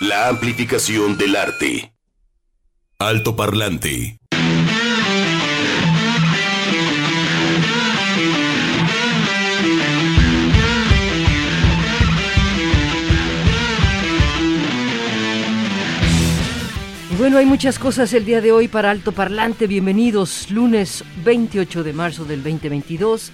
La amplificación del arte. Alto Parlante. Bueno, hay muchas cosas el día de hoy para Alto Parlante. Bienvenidos, lunes 28 de marzo del 2022.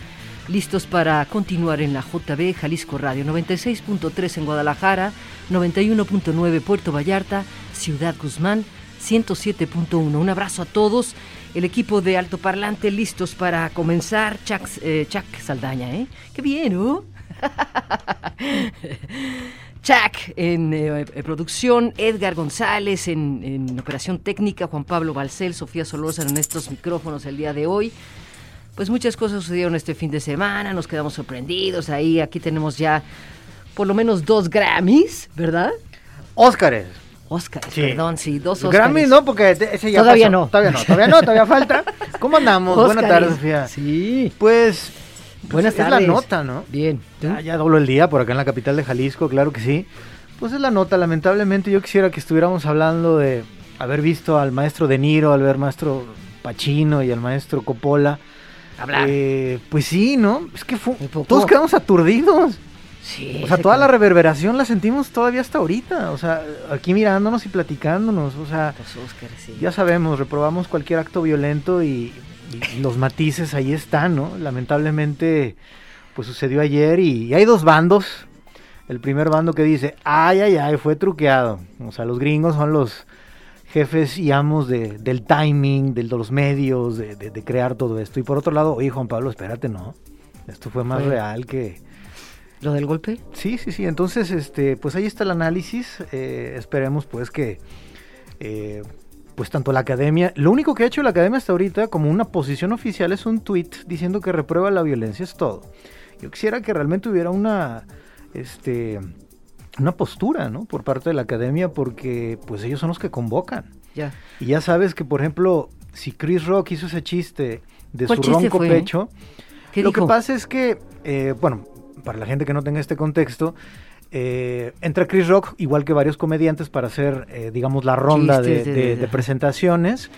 Listos para continuar en la JB Jalisco Radio 96.3 en Guadalajara, 91.9 Puerto Vallarta, Ciudad Guzmán, 107.1. Un abrazo a todos. El equipo de Alto Parlante listos para comenzar. Chuck, eh, Chuck Saldaña, ¿eh? Qué bien, ¿no? Chuck en eh, producción, Edgar González en, en, operación técnica, Juan Pablo Balcel, Sofía Solórzano en estos micrófonos el día de hoy. Pues muchas cosas sucedieron este fin de semana, nos quedamos sorprendidos. Ahí, aquí tenemos ya por lo menos dos Grammys, ¿verdad? Óscares. Óscares, sí. perdón, sí, dos Óscares. Grammys no, porque ese ya Todavía pasó. no. Todavía no, todavía no, todavía falta. ¿Cómo andamos? Buenas tardes, Sofía. Sí. Pues, Buenas es tardes. la nota, ¿no? Bien. Ya, ya dobló el día por acá en la capital de Jalisco, claro que sí. Pues es la nota, lamentablemente yo quisiera que estuviéramos hablando de haber visto al maestro De Niro, al ver maestro Pacino y al maestro Coppola. Hablar. Eh, pues sí, ¿no? Es que fue, todos quedamos aturdidos. Sí, O sea, se toda la reverberación la sentimos todavía hasta ahorita. O sea, aquí mirándonos y platicándonos. O sea, Los Óscares, sí. ya sabemos, reprobamos cualquier acto violento y, y- y los matices ahí están, ¿no? Lamentablemente, pues sucedió ayer y, y hay dos bandos. El primer bando que dice, ay, ay, ay, fue truqueado. O sea, los gringos son los jefes y amos de- del timing, de los medios, de, de- de crear todo esto. Y por otro lado, oye, Juan Pablo, espérate, no. Esto fue más real que... ¿Lo del golpe? Sí, sí, sí. Entonces, este, pues ahí está el análisis. Eh, esperemos, pues, que, eh, pues, tanto la academia, lo único que ha hecho la academia hasta ahorita, como una posición oficial, es un tweet diciendo que reprueba la violencia, es todo. Yo quisiera que realmente hubiera una, este, una postura, ¿no? Por parte de la academia, porque, pues, ellos son los que convocan. Ya. Y ya sabes que, por ejemplo, si Chris Rock hizo ese chiste de ¿Cuál su chiste ronco fue? pecho, ¿Qué lo dijo? que pasa es que, eh, bueno, para la gente que no tenga este contexto, eh, entra Chris Rock, igual que varios comediantes, para hacer, eh, digamos, la ronda de, de- de- de- presentaciones.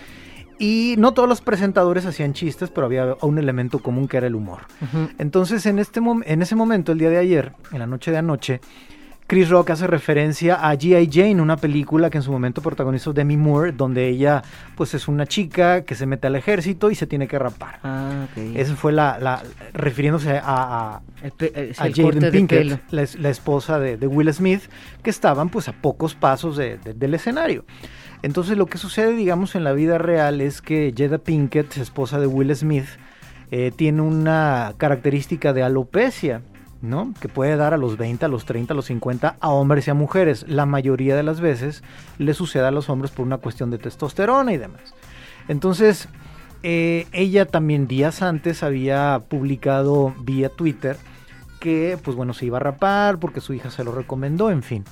Y no todos los presentadores hacían chistes, pero había un elemento común que era el humor. Entonces, en, este en ese momento, el día de ayer, en la noche de anoche, Chris Rock hace referencia a G.I. Jane, una película que en su momento protagonizó Demi Moore, donde ella, pues, es una chica que se mete al ejército y se tiene que rapar. Ah, ok. Esa fue la, la- refiriéndose a, a, Jaden de Pinkett, la, es- la esposa de, de Will Smith, que estaban pues a pocos pasos de- de- del escenario. Entonces lo que sucede, digamos, en la vida real es que Jada Pinkett, esposa de Will Smith, eh, tiene una característica de alopecia, ¿no? Que puede dar a los 20, a los 30, a los 50, a hombres y a mujeres. La mayoría de las veces le sucede a los hombres por una cuestión de testosterona y demás. Entonces, eh, ella también días antes había publicado vía Twitter que, pues bueno, se iba a rapar porque su hija se lo recomendó, en fin.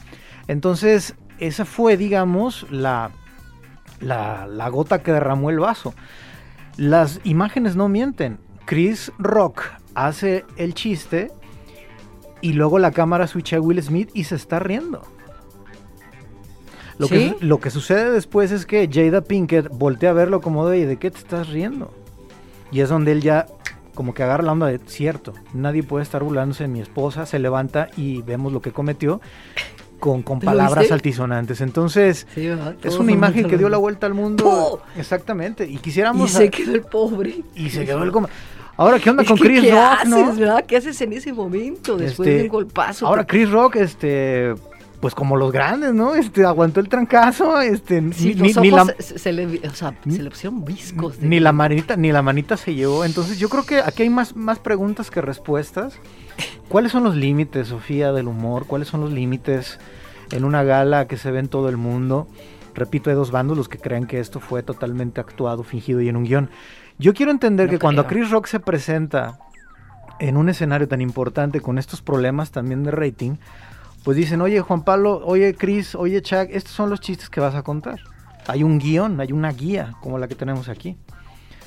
Entonces, esa fue, digamos, la, la, la gota que derramó el vaso. Las imágenes no mienten. Chris Rock hace el chiste y luego la cámara switcha a Will Smith y se está riendo. Lo, ¿Sí? que, lo que sucede después es que Jada Pinkett voltea a verlo como de, "Oye, ¿de qué te estás riendo? Y es donde él ya como que agarra la onda de, cierto, nadie puede estar burlándose de mi esposa, se levanta y vemos lo que cometió con, con ¿Tú lo palabras viste? altisonantes. Entonces, es una imagen que dio la vuelta al mundo. Exactamente. Y Y quisiéramos... se a- quedó el pobre. y se quedó el coma. Ahora, ¿qué onda Es con que, Chris ¿qué Rock, haces, no? ¿Qué haces en ese momento después Este, de un golpazo? Ahora Chris Rock, este, pues como los grandes, ¿no? Este, aguantó el trancazo, este, Sí, ni, los ni ojos la, se, se le, o sea, se le pusieron viscos. de- ni la manita, ni la manita se llevó. Entonces yo creo que aquí hay más, más preguntas que respuestas. ¿Cuáles son los límites, Sofía, del humor? ¿Cuáles son los límites en una gala que se ve en todo el mundo? Repito, hay dos bandos los que creen que esto fue totalmente actuado, fingido y en un guion. Yo quiero entender No que cuando creo. Chris Rock se presenta en un escenario tan importante con estos problemas también de rating, pues dicen, oye Juan Pablo, oye Chris, oye Chuck, estos son los chistes que vas a contar. Hay un guion, hay una guía como la que tenemos aquí.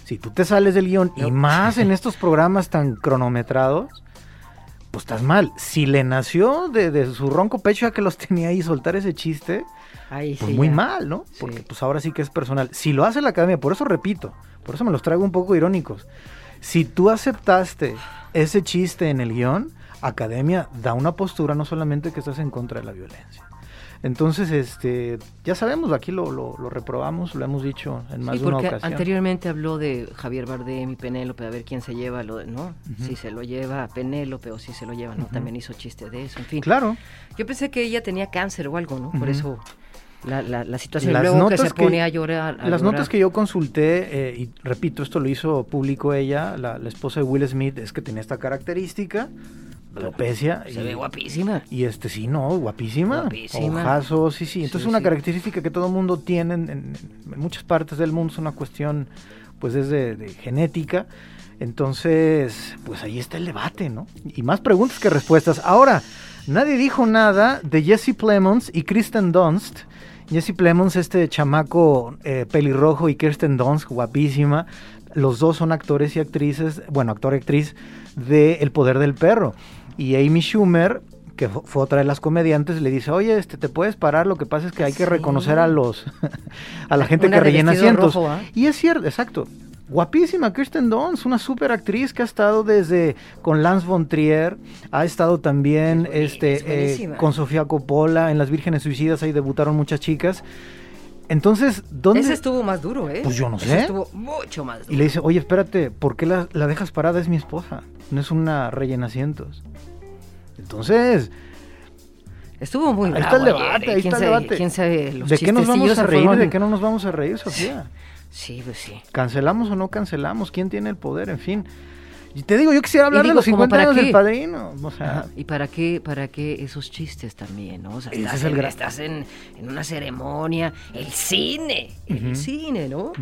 Si tú te sales del guion y más en estos programas tan cronometrados, pues estás mal. Si le nació de, su ronco pecho a que los tenía ahí soltar ese chiste, pues muy mal, ¿no? Porque pues ahora sí que es personal. Si lo hace la academia, por eso repito, por eso me los traigo un poco irónicos. Si tú aceptaste ese chiste en el guion, academia da una postura no solamente que estás en contra de la violencia. Entonces, este, ya sabemos, aquí lo, lo, reprobamos, lo hemos dicho en más de una ocasión. Anteriormente habló de Javier Bardem y Penélope, a ver quién se lleva, lo ¿no? Si se lo lleva Penélope o si se lo lleva, ¿no? También hizo chiste de eso, en fin. Claro. Yo pensé que ella tenía cáncer o algo, ¿no? Por eso la, la, situación las luego que se pone a llorar. las notas que yo consulté, eh, y repito, esto lo hizo público ella, la, esposa de Will Smith, es que tenía esta característica alopecia. Se ve guapísima. Y este sí, no, guapísima. Guapísima. Ojazos, sí, sí. Entonces es una característica que todo mundo tiene en, muchas partes del mundo, es una cuestión, pues es de, genética. Entonces, pues ahí está el debate, ¿no? Y más preguntas que respuestas. Ahora, nadie dijo nada de Jesse Plemons y Kristen Dunst. Jesse Plemons, este chamaco eh, pelirrojo, y Kirsten Dunst, guapísima. Los dos son actores y actrices, bueno, actor y actriz de El Poder del Perro. Y Amy Schumer, que fue otra de las comediantes, le dice, oye, este, te puedes parar, lo que pasa es que hay que reconocer a los a la gente que rellena asientos. ¿ah? Y es cierto, exacto. Guapísima Kirsten Dunst, una super actriz que ha estado desde con Lance von Trier, ha estado también este eh, con Sofía Coppola en Las Vírgenes Suicidas, ahí debutaron muchas chicas. Entonces, ¿dónde? Ese estuvo más duro, ¿eh? Pues yo no sé. estuvo mucho más duro. Y le dice, oye, espérate, ¿por qué la, la dejas parada? Es mi esposa, no es una rellena asientos. Entonces, Estuvo muy Ahí está el debate, ahí está el debate. ¿Quién sabe los ¿De qué nos vamos a reír? ¿De qué no nos vamos a reír, Sofía? Sí, pues sí. ¿Cancelamos o no cancelamos? ¿Quién tiene el poder? En fin. Y te digo, yo quisiera hablar de los 50 años del padrino. O sea, ¿Y para qué, para qué esos chistes también? ¿no? O sea, estás, en, estás en, una ceremonia, el cine, el cine, ¿no?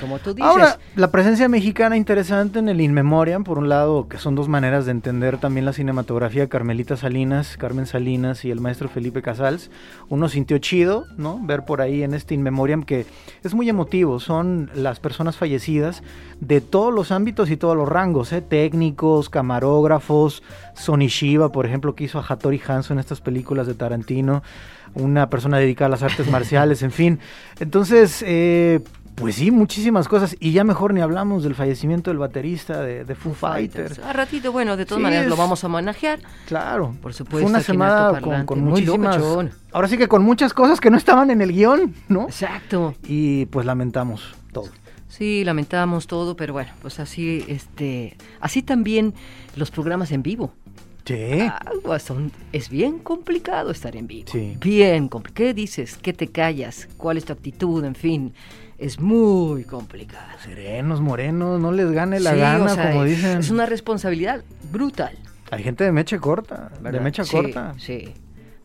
Como tú dices. Ahora, la presencia mexicana interesante en el In Memoriam, por un lado, que son dos maneras de entender también la cinematografía, Carmelita Salinas, Carmen Salinas y el maestro Felipe Casals. Uno sintió chido, ¿no? Ver por ahí en este In Memoriam que es muy emotivo, son las personas fallecidas de todos los ámbitos y todos los rangos, ¿eh? técnicos, camarógrafos, Sonny Shiva, por ejemplo, que hizo a Hattori Hanzo en estas películas de Tarantino, una persona dedicada a las artes marciales, en fin. Entonces, eh, pues sí, muchísimas cosas. Y ya mejor ni hablamos del fallecimiento del baterista de, Foo Fighters. A ratito, bueno, de todas maneras lo vamos a manejar. Claro. Por supuesto. Fue una semana con, muchísimas... Ahora sí que con muchas cosas que no estaban en el guion, ¿no? Exacto. Y pues lamentamos todo. Sí, lamentamos todo, pero bueno, pues así, este, así también los programas en vivo. Sí. Ah, son, es bien complicado estar en vivo. Sí. Bien complicado. ¿Qué dices? ¿Qué te callas? ¿Cuál es tu actitud? En fin es muy complicado. Serenos, morenos, no les gane la gana, como dicen. Es una responsabilidad brutal. Hay gente de mecha corta, de mecha corta. Sí,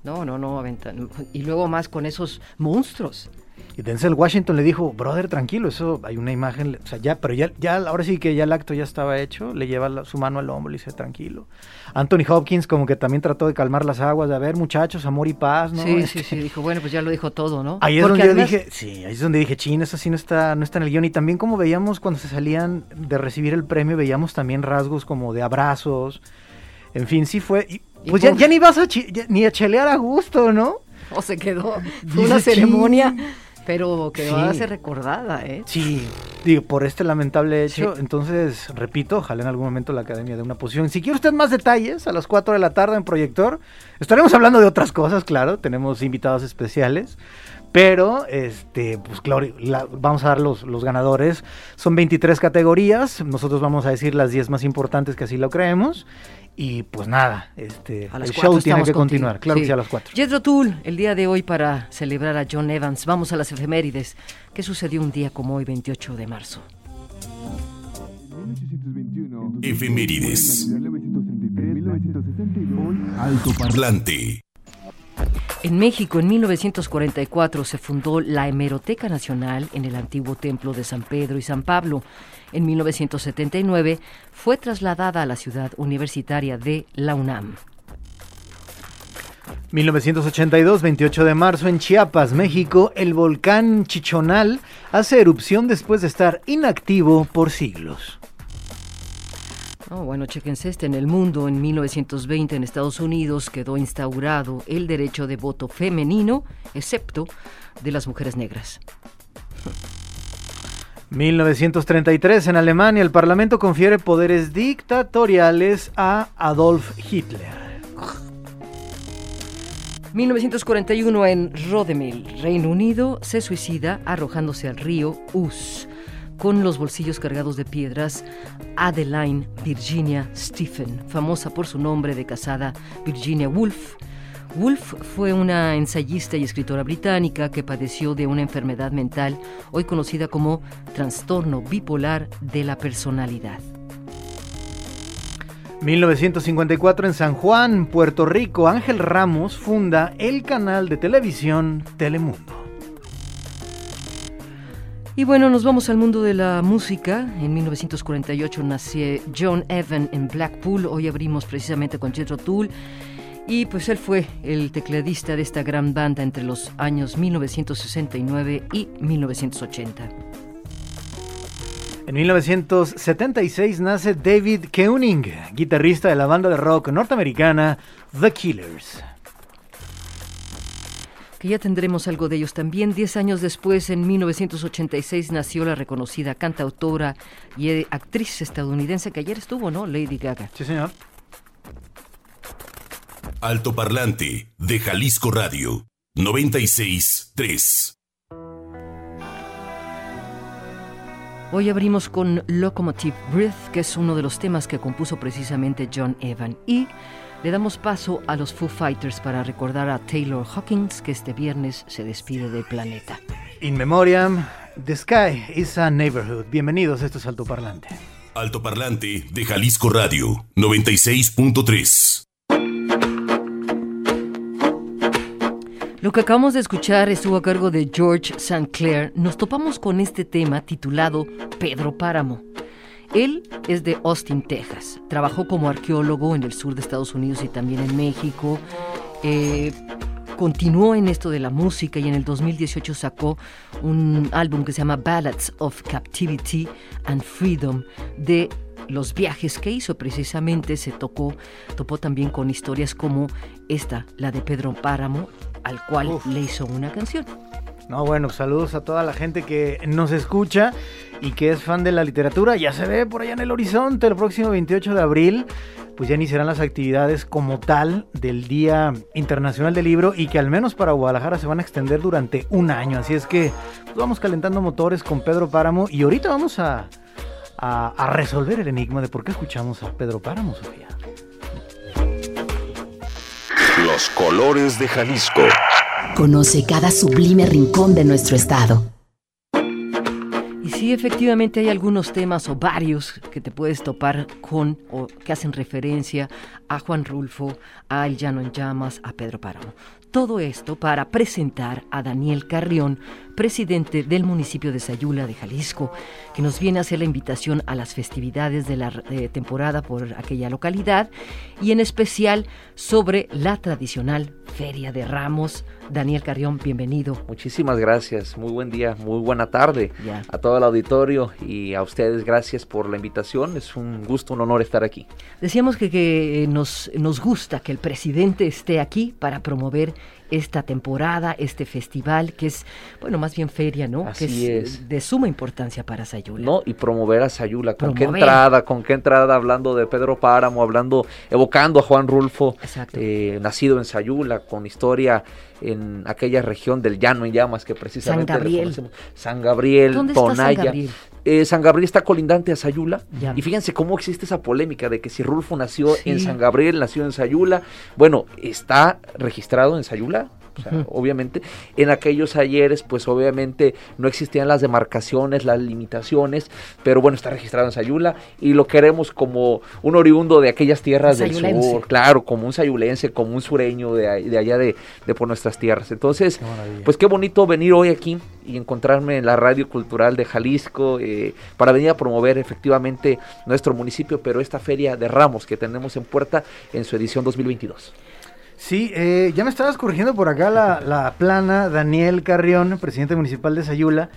no, no, no, y luego más con esos monstruos. Y Denzel Washington le dijo, brother, tranquilo, eso hay una imagen, o sea, ya, pero ya, ya ahora sí que ya el acto ya estaba hecho, le lleva su mano al hombro y dice, tranquilo. Anthony Hopkins como que también trató de calmar las aguas, de a ver, muchachos, amor y paz, ¿no? Sí, sí, sí, dijo, bueno, pues ya lo dijo todo, ¿no? Ahí es donde yo dije, sí, ahí es donde dije, chin, eso sí no está, no está en el guion. Y también como veíamos cuando se salían de recibir el premio, veíamos también rasgos como de abrazos, en fin, sí fue, pues ya, ni vas a, ni a chelear a gusto, ¿no? O se quedó, fue una ceremonia pero que va a ser recordada, ¿eh? Sí, digo, por este lamentable hecho. Entonces, repito, ojalá en algún momento la Academia de una posición. Si quiere usted más detalles, a las 4 de la tarde en Proyector, estaremos hablando de otras cosas, claro, tenemos invitados especiales. Pero, este, pues claro, vamos a dar los, los ganadores. Son 23 categorías. Nosotros vamos a decir las 10 más importantes que así lo creemos. Y pues nada, este, el show tiene que continuar, claro que sí, a las 4. Jethro Tull, el día de hoy para celebrar a John Evans. Vamos a las efemérides. ¿Qué sucedió un día como hoy, 28 de marzo? Efemérides. Alto Parlante. En México, en 1944, se fundó la Hemeroteca Nacional en el antiguo Templo de San Pedro y San Pablo. En 1979 fue trasladada a la ciudad universitaria de la UNAM. 1982, 28 de marzo, en Chiapas, México, el volcán Chichonal hace erupción después de estar inactivo por siglos. Oh, bueno, chequense este. En el mundo, en 1920, en Estados Unidos, quedó instaurado el derecho de voto femenino, excepto de las mujeres negras. 1933, en Alemania, el Parlamento confiere poderes dictatoriales a Adolf Hitler. 1941 en Rodemil, Reino Unido, se suicida arrojándose al río Us con los bolsillos cargados de piedras Adeline Virginia Stephen, famosa por su nombre de casada Virginia Woolf. Woolf fue una ensayista y escritora británica que padeció de una enfermedad mental hoy conocida como trastorno bipolar de la personalidad. 1954 en San Juan, Puerto Rico, Ángel Ramos funda el canal de televisión Telemundo. Y bueno, nos vamos al mundo de la música. En 1948 nació John Evan en Blackpool. Hoy abrimos precisamente con Jethro Tull. Y pues él fue el tecladista de esta gran banda entre los años 1969 y 1980. En 1976 nace David Koenig, guitarrista de la banda de rock norteamericana The Killers. Que ya tendremos algo de ellos también. Diez años después, en 1986, nació la reconocida cantautora y actriz estadounidense que ayer estuvo, ¿no? Lady Gaga. Sí, señor. Alto Parlante de Jalisco Radio 96.3 Hoy abrimos con Locomotive Breath, que es uno de los temas que compuso precisamente John Evan. Y le damos paso a los Foo Fighters para recordar a Taylor Hawkins, que este viernes se despide del planeta. In memoriam, the sky is a neighborhood. Bienvenidos, esto es Alto Parlante. Alto Parlante de Jalisco Radio 96.3 Lo que acabamos de escuchar estuvo a cargo de George St. Clair. Nos topamos con este tema titulado Pedro Páramo. Él es de Austin, Texas. Trabajó como arqueólogo en el sur de Estados Unidos y también en México. Eh, continuó en esto de la música y en el 2018 sacó un álbum que se llama Ballads of Captivity and Freedom de los viajes que hizo precisamente se tocó, topó también con historias como esta, la de Pedro Páramo, al cual le hizo una canción. No, bueno, saludos a toda la gente que nos escucha y que es fan de la literatura. Ya se ve por allá en el horizonte el próximo 28 de abril. Pues ya iniciarán las actividades como tal del Día Internacional del Libro y que al menos para Guadalajara se van a extender durante un año. Así es que pues vamos calentando motores con Pedro Páramo y ahorita vamos a, a, a resolver el enigma de por qué escuchamos a Pedro Páramo, Sofía. Los colores de Jalisco. Conoce cada sublime rincón de nuestro estado. Y sí, efectivamente hay algunos temas o varios que te puedes topar con o que hacen referencia a Juan Rulfo, a El Llano en Llamas, a Pedro Páramo. Todo esto para presentar a Daniel Carrión, presidente del municipio de Sayula de Jalisco, que nos viene a hacer la invitación a las festividades de la eh, temporada por aquella localidad y en especial sobre la tradicional Feria de Ramos. Daniel Carrión, bienvenido. Muchísimas gracias, muy buen día, muy buena tarde a todo el auditorio y a ustedes gracias por la invitación, es un gusto, un honor estar aquí. Decíamos que, que, eh, nos, nos gusta que el presidente esté aquí para promover esta temporada, este festival, que es, bueno, más bien feria, ¿no? Así que es, es. de suma importancia para Sayula. ¿no? Y promover a Sayula, con qué entrada, con qué entrada hablando de Pedro Páramo, hablando, evocando a Juan Rulfo, eh, nacido en Sayula, con historia en aquella región del llano en llamas que precisamente San Gabriel. San Gabriel, ¿Dónde está San Tonaya. Gabriel? Eh, San Gabriel está colindante a Sayula. Ya. Y fíjense cómo existe esa polémica de que si Rulfo nació Sí. en San Gabriel, nació en Sayula. Bueno, está registrado en Sayula. O sea, obviamente, en aquellos ayeres, pues obviamente no existían las demarcaciones, las limitaciones, pero bueno, está registrado en Sayula y lo queremos como un oriundo de aquellas tierras del sur, claro, como un sayulense, como un sureño de, de allá de, de por nuestras tierras. Entonces, Qué pues qué bonito venir hoy aquí y encontrarme en la Radio Cultural de Jalisco eh, para venir a promover efectivamente nuestro municipio, pero esta feria de ramos que tenemos en puerta en su edición 2022. Sí, eh, ya me estabas corrigiendo por acá la, la plana, Daniel Carrión, presidente municipal de Sayula.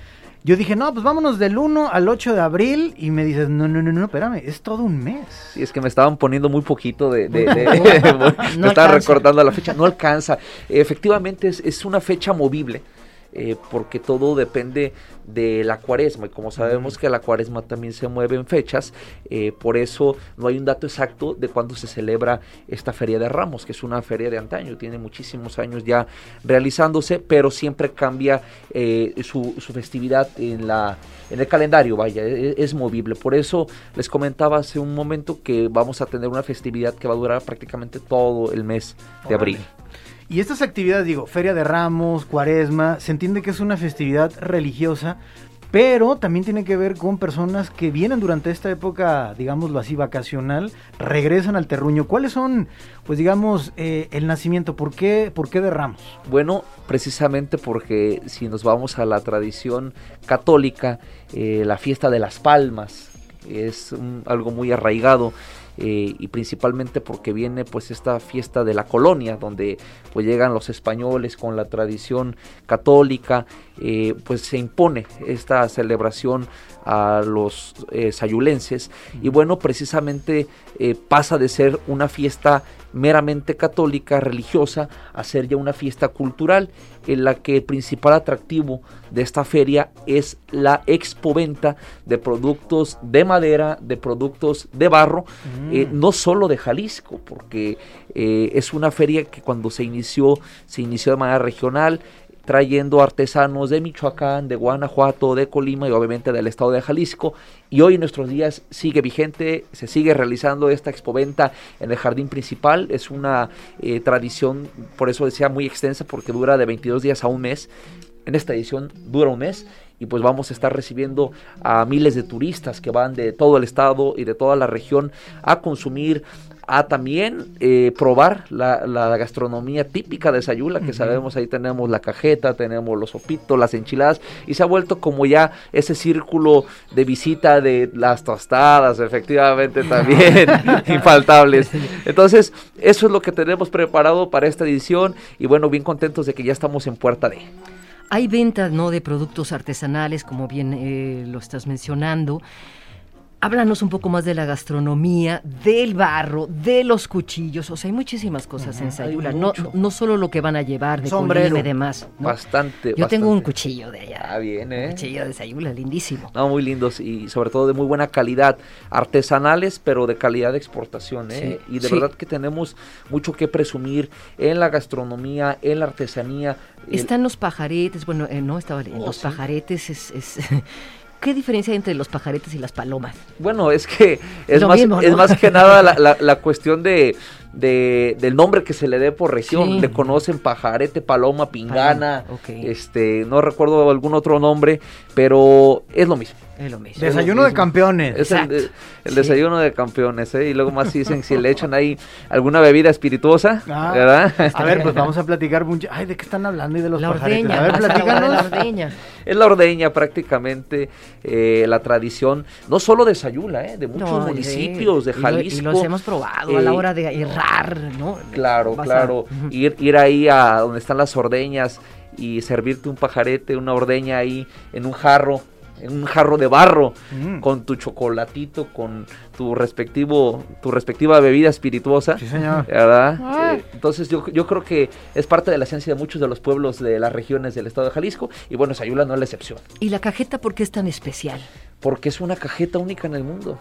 Yo dije, no, pues vámonos del 1 al 8 de abril y me dices, no, no, no, no, espérame, es todo un mes. Sí, es que me estaban poniendo muy poquito de... de, de me estaba recordando la fecha, no alcanza. Efectivamente es, es una fecha movible. Eh, porque todo depende de la cuaresma y como sabemos que la cuaresma también se mueve en fechas, eh, por eso no hay un dato exacto de cuándo se celebra esta Feria de Ramos, que es una feria de antaño, tiene muchísimos años ya realizándose, pero siempre cambia eh, su, festividad en, la, en el calendario, vaya, es, es, movible. Por eso les comentaba hace un momento que vamos a tener una festividad que va a durar prácticamente todo el mes de abril. Y estas actividades, digo, Feria de Ramos, Cuaresma, se entiende que es una festividad religiosa, pero también tiene que ver con personas que vienen durante esta época, digámoslo así, vacacional, regresan al terruño. ¿Cuáles son, pues digamos, eh, el nacimiento? ¿Por qué, ¿Por qué de Ramos? Bueno, precisamente porque si nos vamos a la tradición católica, eh, la fiesta de las palmas es algo muy arraigado eh, y principalmente porque viene pues esta fiesta de la colonia donde pues llegan los españoles con la tradición católica eh, pues se impone esta celebración a los eh, sayulenses y bueno precisamente pasa de ser una fiesta meramente católica, religiosa, a ser ya una fiesta cultural en la que el principal atractivo de esta feria es la expoventa de productos de madera, de productos de barro, eh, mm. no solo de Jalisco, porque eh, es una feria que cuando se inició, se inició de manera regional, trayendo artesanos de Michoacán, de Guanajuato, de Colima y obviamente del estado de Jalisco. Y hoy en nuestros días sigue vigente, se sigue realizando esta expoventa en el jardín principal. Es una eh, tradición, por eso decía, muy extensa porque dura de 22 días a un mes. En esta edición dura un mes y pues vamos a estar recibiendo a miles de turistas que van de todo el estado y de toda la región a consumir a también eh, probar la, gastronomía típica de Sayula, que sabemos ahí tenemos la cajeta, tenemos los sopitos, las enchiladas, y se ha vuelto como ya ese círculo de visita de las tostadas, efectivamente también, infaltables. Entonces, eso es lo que tenemos preparado para esta edición, y bueno, bien contentos de que ya estamos en puerta de... Hay ventas, ¿no?, de productos artesanales, como bien eh, lo estás mencionando. Háblanos un poco más de la gastronomía, del barro, de los cuchillos. O sea, hay muchísimas cosas en Sayula. No, no solo lo que van a llevar de sombrero y demás. Bastante. Yo tengo un cuchillo de allá. Ah, bien, ¿eh? Un cuchillo de Sayula, lindísimo. No, muy lindos y sobre todo de muy buena calidad. Artesanales, pero de calidad de exportación, ¿eh? y de verdad que tenemos mucho que presumir en la gastronomía, en la artesanía. Están los pajaretes, bueno, eh, no estaba leyendo. Oh, los pajaretes es, es ¿Qué diferencia hay entre los pajaretes y las palomas? Bueno, es que es, más, es más que nada la, la cuestión de de, del nombre que se le dé por región. Le conocen pajarete, paloma, pingana, este, no recuerdo algún otro nombre, pero es lo mismo. Es lo mismo. Desayuno de campeones. Es el, desayuno de campeones, ¿eh? Y luego más dicen si le echan ahí alguna bebida espirituosa, ah, ¿verdad? A ver, pues vamos a platicar mucho. Ay, ¿de qué están hablando? Y de los la pajaretes. a ver, platícanos. La ordeña. Es la ordeña prácticamente, eh, la tradición, no solo de Sayula, ¿eh? De muchos municipios, de Jalisco. Y, los hemos probado a la hora de ir ¿no? Claro, claro. ir, ir ahí a donde están las ordeñas y servirte un pajarete, una ordeña ahí en un jarro en un jarro de barro mm. con tu chocolatito, con tu respectivo, tu respectiva bebida espirituosa. Sí, señor. ¿Verdad? Eh, entonces yo, yo creo que es parte de la esencia de muchos de los pueblos de las regiones del estado de Jalisco y bueno, Sayula no es la excepción. ¿Y la cajeta por qué es tan especial? Porque es una cajeta única en el mundo.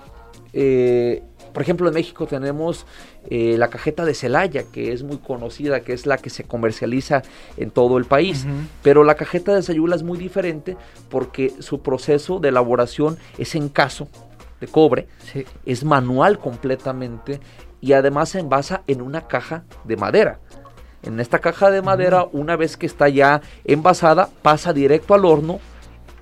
Eh, por ejemplo, en México tenemos eh, la cajeta de Celaya, que es muy conocida, que es la que se comercializa en todo el país. Pero la cajeta de Sayula es muy diferente porque su proceso de elaboración es en caso de cobre, es manual completamente y además se envasa en una caja de madera. En esta caja de madera, una vez que está ya envasada, pasa directo al horno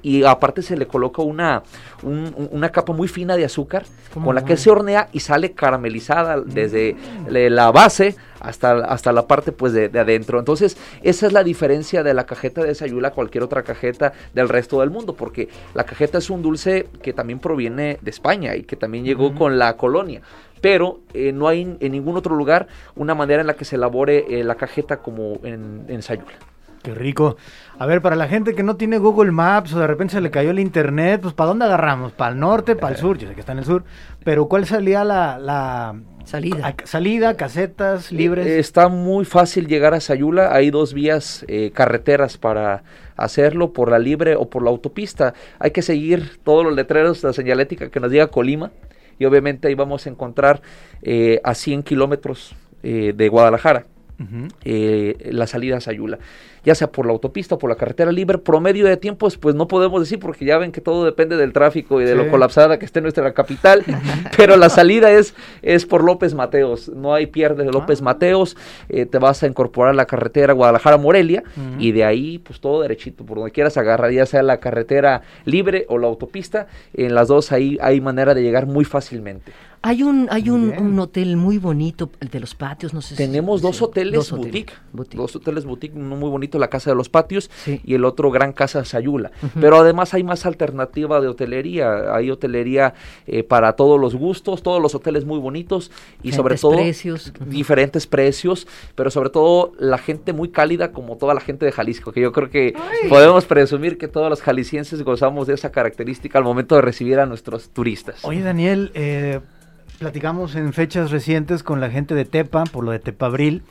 y aparte se le coloca una, una capa muy fina de azúcar con la que se hornea y sale caramelizada desde mm. la base hasta, hasta la parte pues de, adentro. Entonces esa es la diferencia de la cajeta de Sayula a cualquier otra cajeta del resto del mundo, porque la cajeta es un dulce que también proviene de España y que también llegó con la colonia pero eh, no hay en ningún otro lugar una manera en la que se elabore eh, la cajeta como en, en Sayula. Qué rico. A ver, para la gente que no tiene Google Maps o de repente se le cayó el internet, pues ¿para dónde agarramos? ¿Para el norte, para el sur? Yo sé que está en el sur, pero ¿cuál salía la, la Salida. a- salida, casetas libres? Eh, Está muy fácil llegar a Sayula. Hay dos vías eh, carreteras para hacerlo, por la libre o por la autopista. Hay que seguir todos los letreros, la señalética que nos diga Colima. Y obviamente ahí vamos a encontrar eh, a 100 kilómetros eh, de Guadalajara. Eh, la salida a Sayula, ya sea por la autopista o por la carretera libre, promedio de tiempos, pues no podemos decir porque ya ven que todo depende del tráfico y de Sí. lo colapsada que esté nuestra capital, pero la salida es, es por López Mateos, no hay pierde de López Ah. Mateos, eh, te vas a incorporar a la carretera Guadalajara-Morelia y de ahí pues todo derechito, por donde quieras agarrar, ya sea la carretera libre o la autopista, en las dos ahí hay manera de llegar muy fácilmente. Hay un, hay un, un hotel muy bonito, el de los patios, no sé si- Tenemos dos sí, hoteles dos boutique, boutique. dos hoteles boutique, uno muy bonito, la Casa de los Patios Sí. y el otro Gran Casa Sayula. Pero además hay más alternativa de hotelería, hay hotelería eh, para todos los gustos, todos los hoteles muy bonitos y sobre Diferentes todo precios. Diferentes precios, pero sobre todo la gente muy cálida como toda la gente de Jalisco, que yo creo que podemos presumir que todos los jaliscienses gozamos de esa característica al momento de recibir a nuestros turistas. Oye, Daniel, eh, platicamos en fechas recientes con la gente de Tepa, por lo de Tepabril,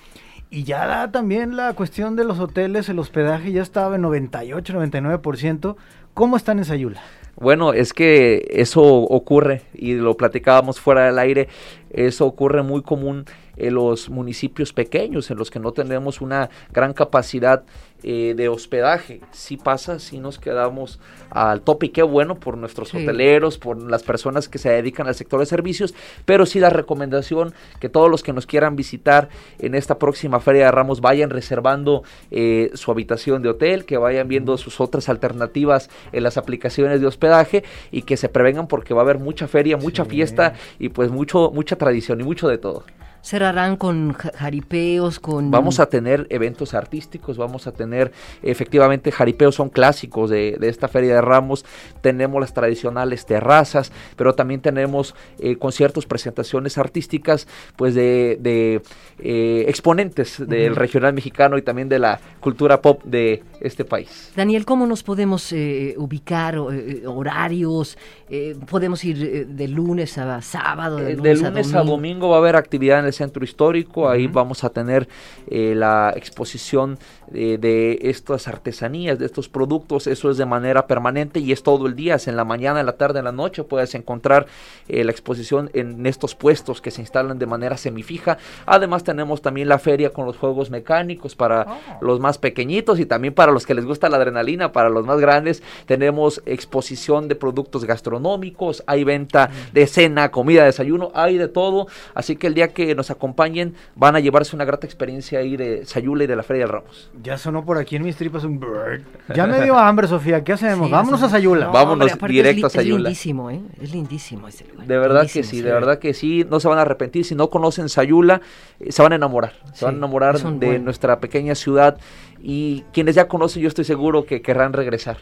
y ya la- también la cuestión de los hoteles, el hospedaje ya estaba en 98, 99%. ¿Cómo están en Sayula? Bueno, es que eso ocurre y lo platicábamos fuera del aire, eso ocurre muy común en los municipios pequeños en los que no tenemos una gran capacidad eh, de hospedaje. Si pasa, si nos quedamos al tope y qué bueno por nuestros Sí. hoteleros, por las personas que se dedican al sector de servicios, pero sí la recomendación que todos los que nos quieran visitar en esta próxima Feria de Ramos vayan reservando eh, su habitación de hotel, que vayan viendo sus otras alternativas en las aplicaciones de hospedaje y que se prevengan porque va a haber mucha feria, mucha Sí. fiesta y pues mucho mucha tradición y mucho de todo. Cerrarán con ja- jaripeos, con... Vamos a tener eventos artísticos, vamos a tener efectivamente jaripeos, son clásicos de, de esta Feria de Ramos, tenemos las tradicionales terrazas, pero también tenemos eh, conciertos, presentaciones artísticas, pues de, de, eh, exponentes del regional mexicano y también de la cultura pop de este país. Daniel, ¿cómo nos podemos eh, ubicar? eh, horarios, eh, podemos ir eh, de lunes a sábado, de Eh, lunes, de lunes a a domingo. domingo va a haber actividad en el centro histórico, ahí Ujú. vamos a tener eh, la exposición eh, de estas artesanías, de estos productos, eso es de manera permanente y es todo el día, es en la mañana, en la tarde, en la noche, puedes encontrar eh, la exposición en estos puestos que se instalan de manera semifija. Además tenemos también la feria con los juegos mecánicos para Oh. los más pequeñitos y también para los que les gusta la adrenalina, para los más grandes, tenemos exposición de productos gastronómicos, hay venta de cena, comida, desayuno, hay de todo, así que el día que nos acompañen van a llevarse una grata experiencia ahí de Sayula y de la Feria del Ramos. Ya sonó por aquí en mis tripas un bird. Ya me dio hambre, Sofía. ¿Qué hacemos? Sí, Vámonos a Sayula. No, Vámonos hombre, directo a Sayula. Es lindísimo, ¿eh? Es lindísimo ese lugar. De verdad que sí, de verdad que sí, no se van a arrepentir, si no conocen Sayula, eh, se van a enamorar, se Sí, van a enamorar de buen- nuestra pequeña ciudad y quienes ya conocen yo estoy seguro que querrán regresar.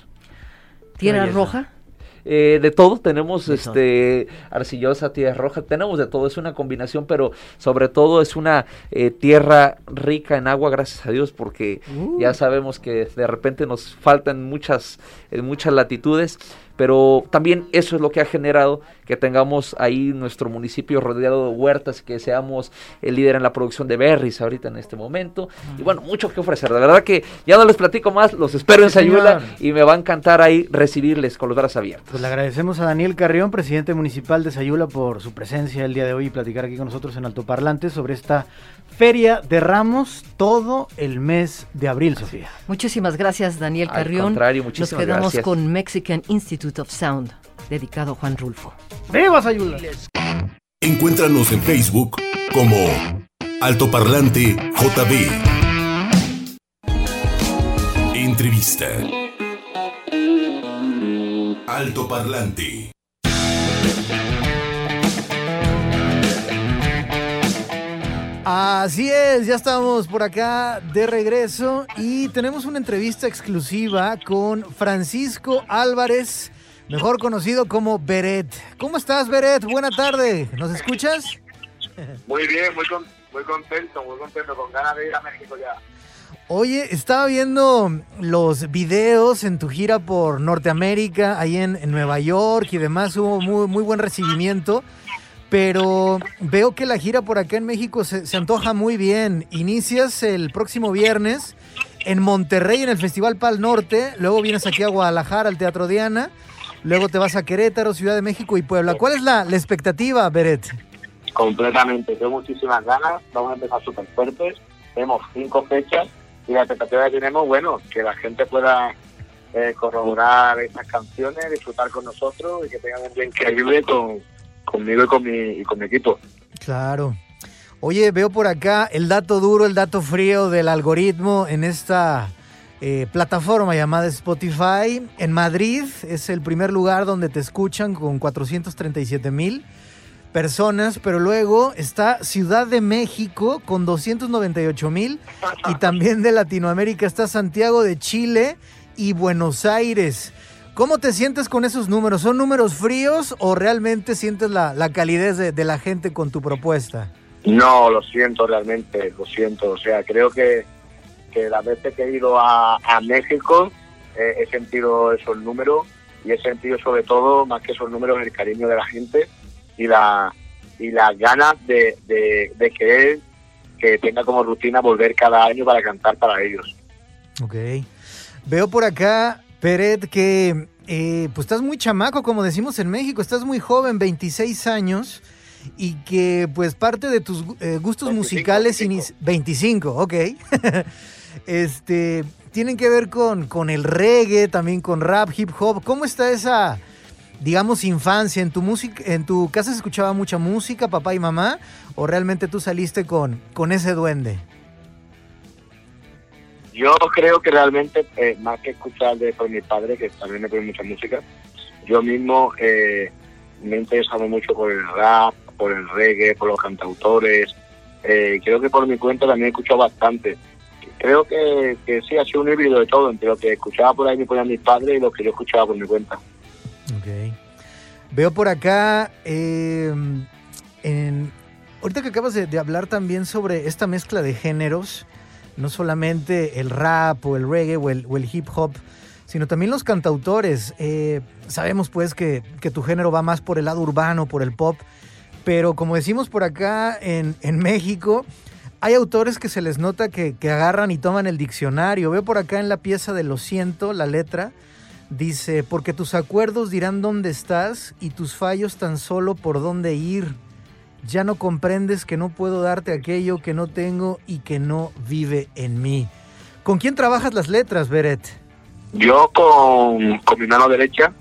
¿Tierra roja? Eh, de todo, tenemos este arcillosa, tierra roja, tenemos de todo, es una combinación, pero sobre todo es una eh, tierra rica en agua, gracias a Dios, porque Uh. ya sabemos que de repente nos faltan muchas, en muchas latitudes, pero también eso es lo que ha generado que tengamos ahí nuestro municipio rodeado de huertas, que seamos el líder en la producción de berries ahorita en este momento, y bueno, mucho que ofrecer, de verdad que ya no les platico más, los espero en Sayula y me va a encantar ahí recibirles con los brazos abiertos. Pues le agradecemos a Daniel Carrión, presidente municipal de Sayula, por su presencia el día de hoy y platicar aquí con nosotros en Altoparlante sobre esta Feria de Ramos todo el mes de abril, Sofía. Muchísimas gracias, Daniel Al Carrión. contrario, Nos quedamos gracias. con Mexican Institute of Sound, dedicado a Juan Rulfo. ¡Viva Sayula! Encuéntranos en Facebook como Altoparlante JB. Entrevista. Altoparlante. Así es, ya estamos por acá de regreso y tenemos una entrevista exclusiva con Francisco Álvarez, mejor conocido como Beret. ¿Cómo estás, Beret? Buena tarde. ¿Nos escuchas? Muy bien, muy, con- muy contento, muy contento, con ganas de ir a México ya. Oye, estaba viendo los videos en tu gira por Norteamérica, ahí en, en Nueva York y demás, hubo muy, muy buen recibimiento, pero veo que la gira por acá en México se, antoja muy bien. Inicias el próximo viernes en Monterrey en el Festival Pal Norte, luego vienes aquí a Guadalajara al Teatro Diana, luego te vas a Querétaro, Ciudad de México y Puebla. ¿Cuál es la, la expectativa, Beret? Completamente, tengo muchísimas ganas, vamos a empezar súper fuertes, tenemos cinco fechas y la expectativa que tenemos, bueno, que la gente pueda eh, corroborar estas canciones, disfrutar con nosotros y que tengan un día increíble con, conmigo y con, mi, con mi equipo. Claro. Oye, veo por acá el dato duro, el dato frío del algoritmo en esta eh, plataforma llamada Spotify. En Madrid es el primer lugar donde te escuchan con 437 mil personas, pero luego está Ciudad de México con 298 mil y también de Latinoamérica está Santiago de Chile y Buenos Aires. ¿Cómo te sientes con esos números? ¿Son números fríos o realmente sientes la, la calidez de, de la gente con tu propuesta? No, lo siento realmente, lo siento. O sea, creo que, que las veces que he ido a, a México eh, he sentido esos números y he sentido sobre todo, más que esos números, el cariño de la gente y la y las ganas de, de, de querer que tenga como rutina volver cada año para cantar para ellos. Ok. Veo por acá, Peret, que eh, pues estás muy chamaco, como decimos en México, estás muy joven, 26 años, y que pues parte de tus eh, gustos 25, musicales... 25. inici- 25, ok. este, tienen que ver con, con el reggae, también con rap, hip hop. ¿Cómo está esa, digamos, infancia? ¿En tu, música, ¿En tu casa se escuchaba mucha música, papá y mamá? ¿O realmente tú saliste con, con ese duende? Yo creo que realmente, eh, más que escuchar de por mi padre, que también me pone mucha música, yo mismo eh, me he interesado mucho por el rap, por el reggae, por los cantautores. Eh, creo que por mi cuenta también he escuchado bastante. Creo que, sí, ha sido un híbrido de todo, entre lo que escuchaba por ahí me ponían mis padres y lo que yo escuchaba por mi cuenta. Ok. Veo por acá, eh, ahorita que acabas de, de hablar también sobre esta mezcla de géneros, no solamente el rap o el reggae o el, hip hop, sino también los cantautores. Eh, sabemos pues que, tu género va más por el lado urbano, por el pop, pero como decimos por acá en, en México, hay autores que se les nota que, que agarran y toman el diccionario. Veo por acá en la pieza de Lo siento, la letra, dice, porque tus acuerdos dirán dónde estás y tus fallos tan solo por dónde ir. Ya no comprendes que no puedo darte aquello que no tengo y que no vive en mí. ¿Con quién trabajas las letras, Beret? Yo con, con mi mano derecha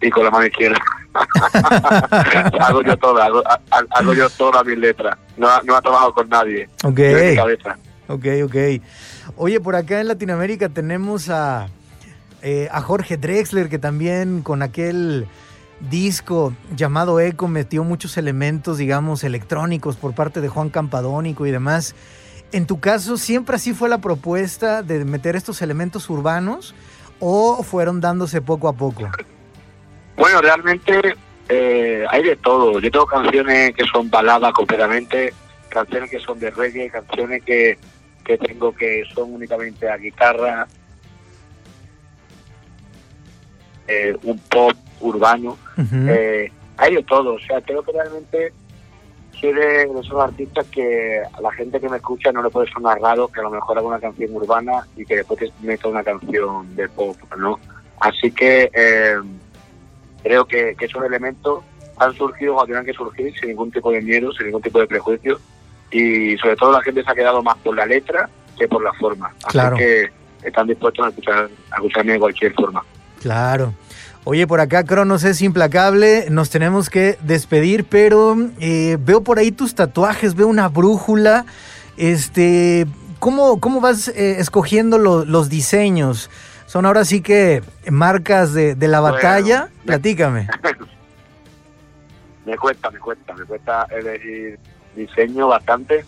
y con la mano izquierda. hago yo todas, hago, ha- hago yo todas mis letras. No, no he trabajado con nadie. Ok. Mi cabeza. Ok, ok. Oye, por acá en Latinoamérica tenemos a, eh, a Jorge Drexler, que también con aquel disco llamado Eco metió muchos elementos, digamos, electrónicos por parte de Juan Campadónico y demás. En tu caso, ¿siempre así fue la propuesta de meter estos elementos urbanos o fueron dándose poco a poco? Bueno, realmente eh, hay de todo. Yo tengo canciones que son baladas completamente, canciones que son de reggae, canciones que, que tengo que son únicamente a guitarra, eh, un pop urbano. Ujú. Eh, hay de todo, o sea, creo que realmente soy de de esos artistas que a la gente que me escucha no le puede sonar raro que a lo mejor haga una canción urbana y que después te meta una canción de pop, ¿no? Así que eh, creo que, que esos elementos han surgido cuando tienen que surgir sin ningún tipo de miedo, sin ningún tipo de prejuicio y sobre todo la gente se ha quedado más por la letra que por la forma. Así Claro. que están dispuestos a, escuchar, a escucharme de cualquier forma. Claro. Oye, por acá Cronos es implacable, nos tenemos que despedir, pero eh, veo por ahí tus tatuajes, veo una brújula. Este, ¿cómo, cómo vas eh, escogiendo lo- los diseños? Son ahora sí que marcas de, de la batalla. me- Platícame. Me cuesta, me cuesta, me cuesta elegir diseño bastante,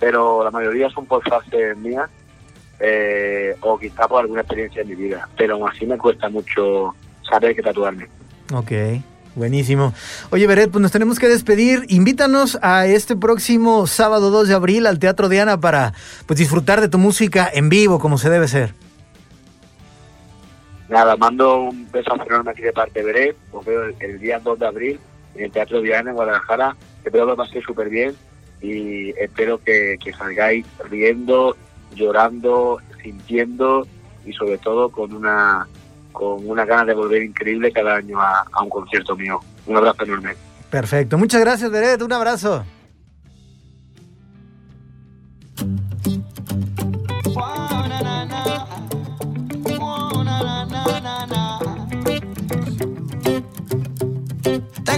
pero la mayoría son por frases mías eh, o quizá por alguna experiencia en mi vida, pero aún así me cuesta mucho saber qué tatuarme. Ok. Buenísimo. Oye, Beret, pues nos tenemos que despedir. Invítanos a este próximo sábado 2 de abril al Teatro Diana para pues, disfrutar de tu música en vivo, como se debe ser. Nada, mando un beso enorme aquí de parte de Beret. Os veo el, el día 2 de abril en el Teatro Diana en Guadalajara. Espero que lo paséis súper bien y espero que, que salgáis riendo, llorando, sintiendo y sobre todo con una con una ganas de volver increíble cada año a, un concierto mío. Un abrazo enorme. Perfecto. Muchas gracias, Beret. Un abrazo.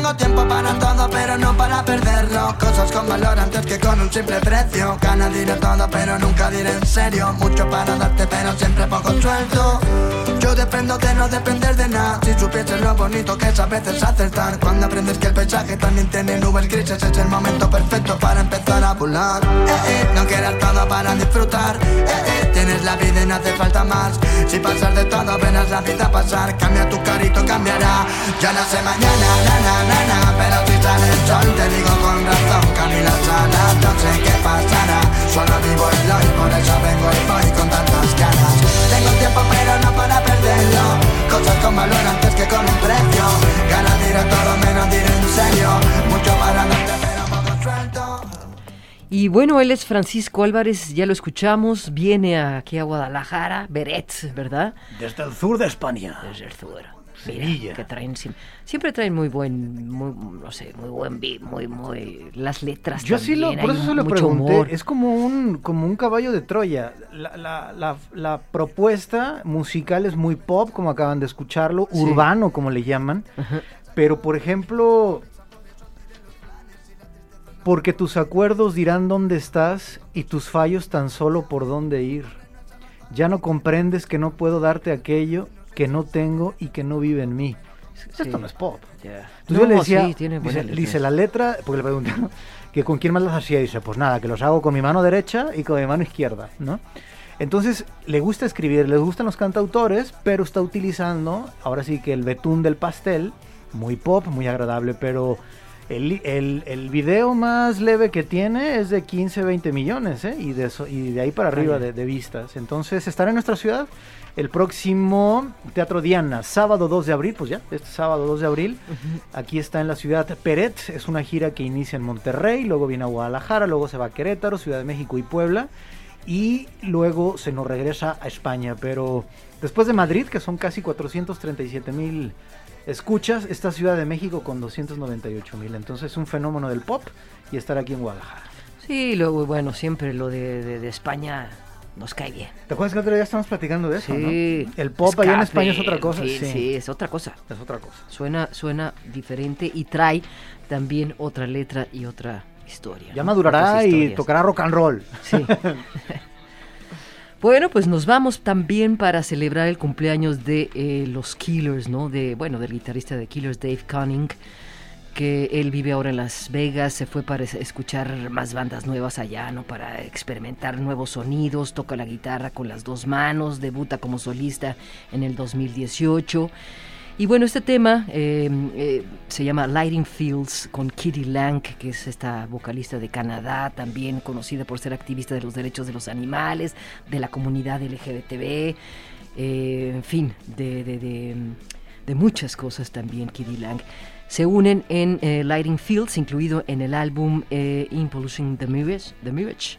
Tengo tiempo para todo, pero no para perderlo. Cosas con valor antes que con un simple precio. Gana diré todo, pero nunca diré en serio. Mucho para darte, pero siempre poco suelto. Yo dependo de no depender de nada. Si supieses lo bonito que es a veces acertar. Cuando aprendes que el paisaje también tiene nubes grises, es el momento perfecto Eh, eh, no quieras todo para disfrutar. Eh, tienes la vida y no hace falta más. Si pasas de todo, verás la vida pasar. Cambia tu carito, cambiará. Ya no sé mañana, na, na, na, na, pero si sale el sol, te digo con razón. Camila sana, no sé qué pasará. Solo vivo el hoy, por eso vengo y voy con tantas ganas. Tengo tiempo, pero no para perderlo. Cosas con valor antes que con un precio. Ganas diré todo, menos diré en serio. Mucho para suelto. Y bueno, él es Francisco Álvarez, ya lo escuchamos, viene aquí a Guadalajara, Beret, ¿verdad? Desde el sur de España. Desde el sur. Sevilla. Que traen siem- siempre traen muy buen, muy, no sé, muy buen beat, muy, muy, las letras Yo sí lo, también, por eso se lo pregunté. humor. Es como un, como un caballo de Troya. La, la- la- la propuesta musical es muy pop, como acaban de escucharlo, Sí. urbano, como le llaman. Pero, por ejemplo, porque tus acuerdos dirán dónde estás y tus fallos tan solo por dónde ir. Ya no comprendes que no puedo darte aquello que no tengo y que no vive en mí. Esto Sí. no es pop. Ya. Entonces No, yo le decía, sí, tiene dice, dice la letra, porque le preguntaron que con quién más las hacía, dice, pues nada, que los hago con mi mano derecha y con mi mano izquierda, ¿no? Entonces, le gusta escribir, le gustan los cantautores, pero está utilizando, ahora sí que el betún del pastel, muy pop, muy agradable, pero el, el, el video más leve que tiene es de 15, 20 millones, ¿eh? Y de, eso, y de ahí para arriba de, de vistas. Entonces, estará en nuestra ciudad el próximo Teatro Diana, sábado 2 de abril, pues ya, este sábado 2 de abril. Aquí está en la ciudad Peret, es una gira que inicia en Monterrey, luego viene a Guadalajara, luego se va a Querétaro, Ciudad de México y Puebla, y luego se nos regresa a España. Pero después de Madrid, que son casi 437 mil escuchas, esta Ciudad de México con 298 mil. Entonces es un fenómeno del pop y estar aquí en Guadalajara. Sí, luego, bueno, siempre lo de, de- de España nos cae bien. ¿Te acuerdas que el otro día estamos platicando de eso? Sí. ¿no? El pop allá en Escape, España es otra cosa. Sí, sí, es otra cosa. Es otra cosa. Suena, suena diferente y trae también otra letra y otra historia. Ya ¿no? madurará y tocará rock and roll. Sí. Bueno, pues nos vamos también para celebrar el cumpleaños de eh, los Killers, ¿no? De, bueno, del guitarrista de Killers, Dave Cunning, que él vive ahora en Las Vegas, se fue para es- escuchar más bandas nuevas allá, ¿no? Para experimentar nuevos sonidos, toca la guitarra con las dos manos, debuta como solista en el 2018. Y bueno, este tema eh, eh, se llama Lighting Fields con Kitty Lang, que es esta vocalista de Canadá, también conocida por ser activista de los derechos de los animales, de la comunidad LGBTB, eh, en fin, de, de- de, muchas cosas también, Kitty Lang. Se unen en Lighting Fields, incluido en el álbum eh, Impulsing the Mirage, the Mirage.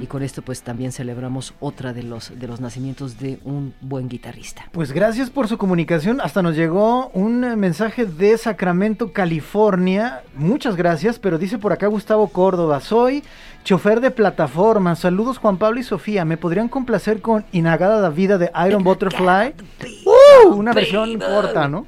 Y con esto pues también celebramos otra de los, de los nacimientos de un buen guitarrista. Pues gracias por su comunicación. Hasta nos llegó un mensaje de Sacramento, California. Muchas gracias, pero dice por acá Gustavo Córdoba. Soy chofer de plataforma. Saludos Juan Pablo y Sofía. ¿Me podrían complacer con Inagada la vida de Iron Butterfly? ¡Uh! Una versión corta, ¿no?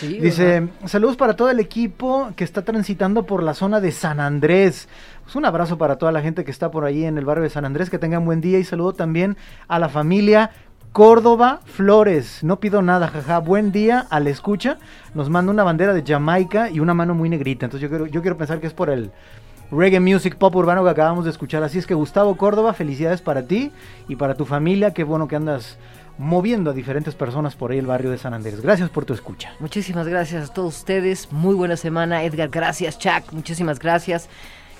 Sí, dice, saludos para todo el equipo que está transitando por la zona de San Andrés. Pues un abrazo para toda la gente que está por ahí en el barrio de San Andrés. Que tengan buen día y saludo también a la familia Córdoba Flores. No pido nada, jaja. Buen día a la escucha. Nos manda una bandera de Jamaica y una mano muy negrita. Entonces yo quiero, yo quiero pensar que es por el reggae music pop urbano que acabamos de escuchar. Así es que Gustavo Córdoba, felicidades para ti y para tu familia. Qué bueno que andas moviendo a diferentes personas por ahí el barrio de San Andrés. Gracias por tu escucha. Muchísimas gracias a todos ustedes. Muy buena semana, Edgar. Gracias, Chuck. Muchísimas gracias.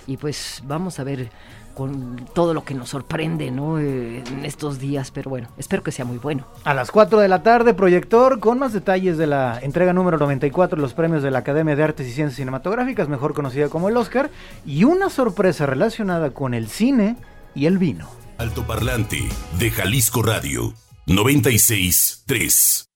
Y pues vamos a ver con todo lo que nos sorprende ¿no? Eh, en estos días, pero bueno, espero que sea muy bueno. A las 4 de la tarde, proyector con más detalles de la entrega número 94 de los premios de la Academia de Artes y Ciencias Cinematográficas, mejor conocida como el Oscar, y una sorpresa relacionada con el cine y el vino. Alto Parlante de Jalisco Radio 96 3.